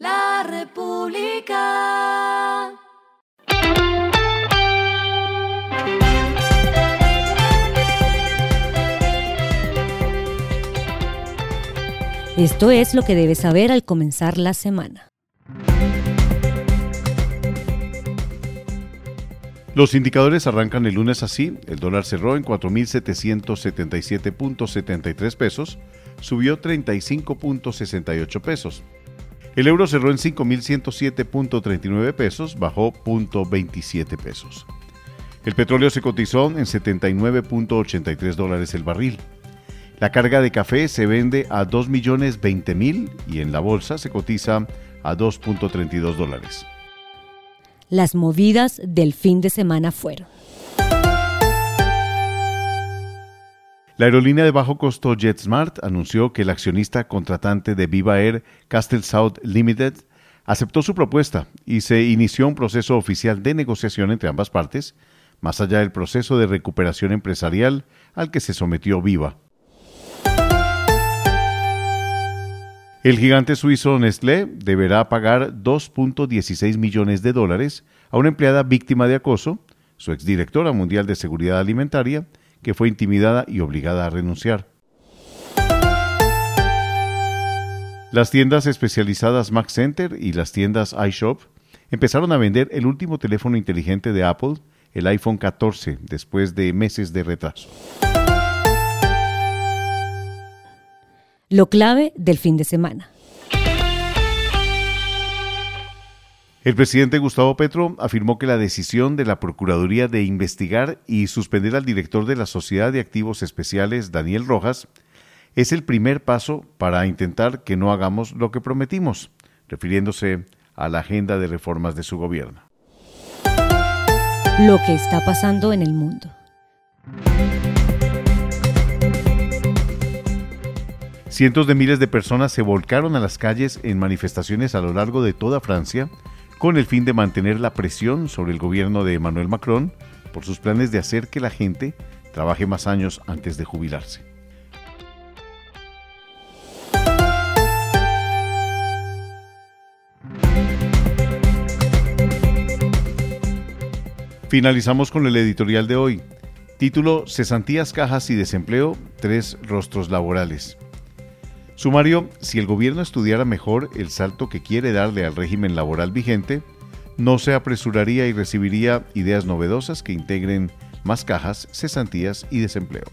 La República. Esto es lo que debes saber al comenzar la semana. Los indicadores arrancan el lunes así. El dólar cerró en 4.777.73 pesos, subió 35.68 pesos. El euro cerró en 5.107.39 pesos, bajó 0.27 pesos. El petróleo se cotizó en 79.83 dólares el barril. La carga de café se vende a 2.020.000 y en la bolsa se cotiza a 2.32 dólares. Las movidas del fin de semana fueron. La aerolínea de bajo costo JetSmart anunció que el accionista contratante de Viva Air, Castle South Limited, aceptó su propuesta y se inició un proceso oficial de negociación entre ambas partes, más allá del proceso de recuperación empresarial al que se sometió Viva. El gigante suizo Nestlé deberá pagar 2.16 millones de dólares a una empleada víctima de acoso, su exdirectora mundial de seguridad alimentaria, que fue intimidada y obligada a renunciar. Las tiendas especializadas Mac Center y las tiendas iShop empezaron a vender el último teléfono inteligente de Apple, el iPhone 14, después de meses de retraso. Lo clave del fin de semana. El presidente Gustavo Petro afirmó que la decisión de la Procuraduría de investigar y suspender al director de la Sociedad de Activos Especiales, Daniel Rojas, es el primer paso para intentar que no hagamos lo que prometimos, refiriéndose a la agenda de reformas de su gobierno. Lo que está pasando en el mundo. Cientos de miles de personas se volcaron a las calles en manifestaciones a lo largo de toda Francia con el fin de mantener la presión sobre el gobierno de Emmanuel Macron por sus planes de hacer que la gente trabaje más años antes de jubilarse. Finalizamos con el editorial de hoy. Título Cesantías, cajas y desempleo, tres rostros laborales. Sumario, si el gobierno estudiara mejor el salto que quiere darle al régimen laboral vigente, no se apresuraría y recibiría ideas novedosas que integren más cajas, cesantías y desempleo.